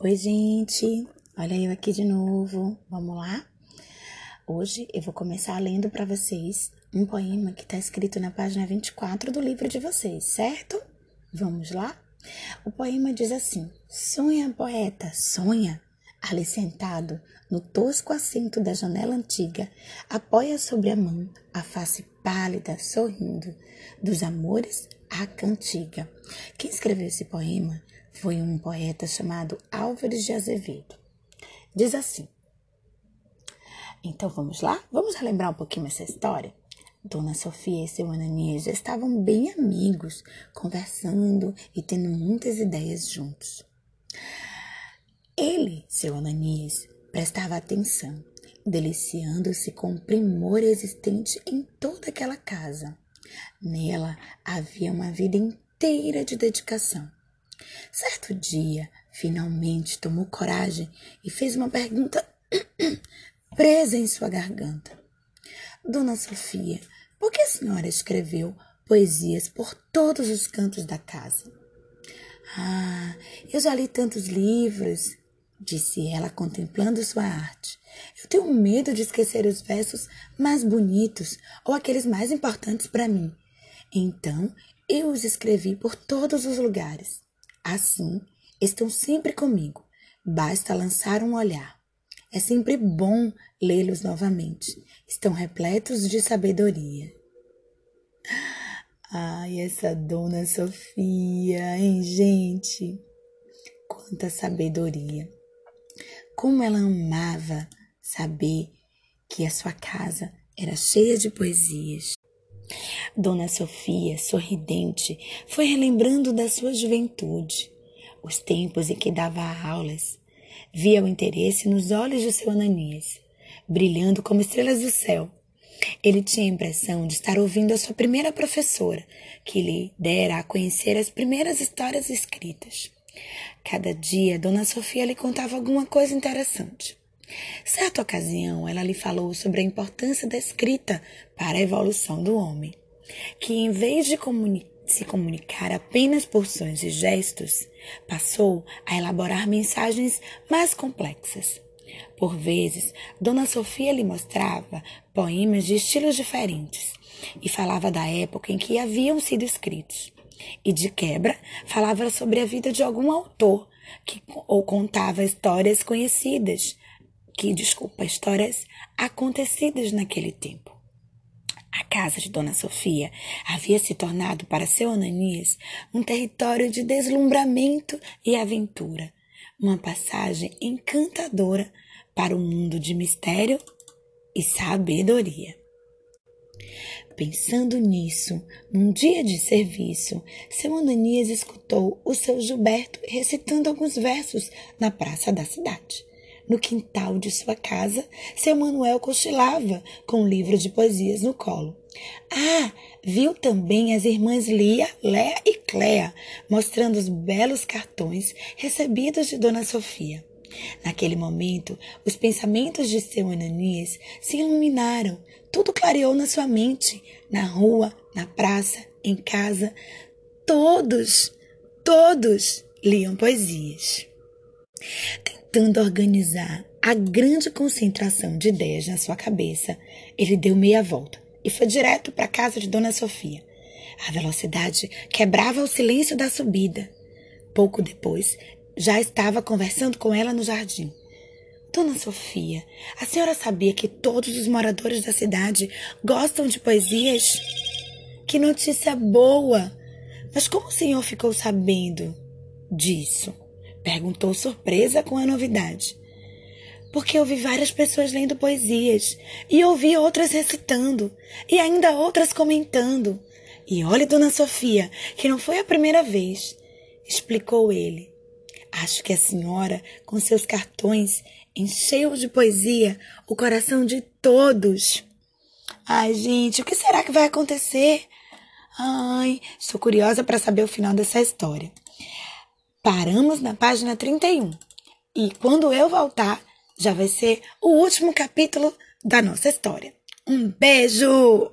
Oi, gente! Olha eu aqui de novo. Vamos lá? Hoje eu vou começar lendo para vocês um poema que está escrito na página 24 do livro de vocês, certo? Vamos lá? O poema diz assim: Sonha, poeta, sonha. Ali sentado, no tosco assento da janela antiga, apoia sobre a mão a face pálida, sorrindo, dos amores à cantiga. Quem escreveu esse poema foi um poeta chamado Álvares de Azevedo. Diz assim: Então vamos lá? Vamos relembrar um pouquinho essa história? Dona Sofia e seu Ananias já estavam bem amigos, conversando e tendo muitas ideias juntos. Ele, seu Ananias, prestava atenção, deliciando-se com o primor existente em toda aquela casa. Nela havia uma vida inteira de dedicação. Certo dia, finalmente tomou coragem e fez uma pergunta presa em sua garganta. Dona Sofia, por que a senhora escreveu poesias por todos os cantos da casa? Ah, eu já li tantos livros, disse ela contemplando sua arte. Eu tenho medo de esquecer os versos mais bonitos ou aqueles mais importantes para mim. Então, eu os escrevi por todos os lugares. Assim, estão sempre comigo. Basta lançar um olhar. É sempre bom lê-los novamente. Estão repletos de sabedoria. Ai, essa dona Sofia, hein, gente? Quanta sabedoria. Como ela amava saber que a sua casa era cheia de poesias. Dona Sofia, sorridente, foi relembrando da sua juventude, os tempos em que dava aulas. Via o interesse nos olhos de seu Ananias, brilhando como estrelas do céu. Ele tinha a impressão de estar ouvindo a sua primeira professora, que lhe dera a conhecer as primeiras histórias escritas. Cada dia, Dona Sofia lhe contava alguma coisa interessante. Certa ocasião, ela lhe falou sobre a importância da escrita para a evolução do homem, que em vez de se comunicar apenas por sons e gestos, passou a elaborar mensagens mais complexas. Por vezes, Dona Sofia lhe mostrava poemas de estilos diferentes e falava da época em que haviam sido escritos. E de quebra, falava sobre a vida de algum autor que ou contava histórias conhecidas, que, desculpa, histórias acontecidas naquele tempo. A casa de Dona Sofia havia se tornado para seu Ananias um território de deslumbramento e aventura, uma passagem encantadora para o um mundo de mistério e sabedoria. Pensando nisso, num dia de serviço, seu Ananias escutou o seu Gilberto recitando alguns versos na praça da cidade. No quintal de sua casa, seu Manuel cochilava com um livro de poesias no colo. Ah, viu também as irmãs Lia, Léa e Cléa, mostrando os belos cartões recebidos de Dona Sofia. Naquele momento, os pensamentos de seu Ananias se iluminaram, tudo clareou na sua mente, na rua, na praça, em casa. Todos, todos liam poesias tentando organizar a grande concentração de ideias na sua cabeça, ele deu meia volta e foi direto para a casa de Dona Sofia. A velocidade quebrava o silêncio da subida. Pouco depois, já estava conversando com ela no jardim. Dona Sofia, a senhora sabia que todos os moradores da cidade gostam de poesias? Que notícia boa! Mas como o senhor ficou sabendo disso? Perguntou surpresa com a novidade. Porque eu vi várias pessoas lendo poesias e ouvi outras recitando e ainda outras comentando. E olhe, Dona Sofia, que não foi a primeira vez, explicou ele. Acho que a senhora, com seus cartões, encheu de poesia o coração de todos. Ai, gente, o que será que vai acontecer? Ai, estou curiosa para saber o final dessa história. Paramos na página 31. E quando eu voltar, já vai ser o último capítulo da nossa história. Um beijo!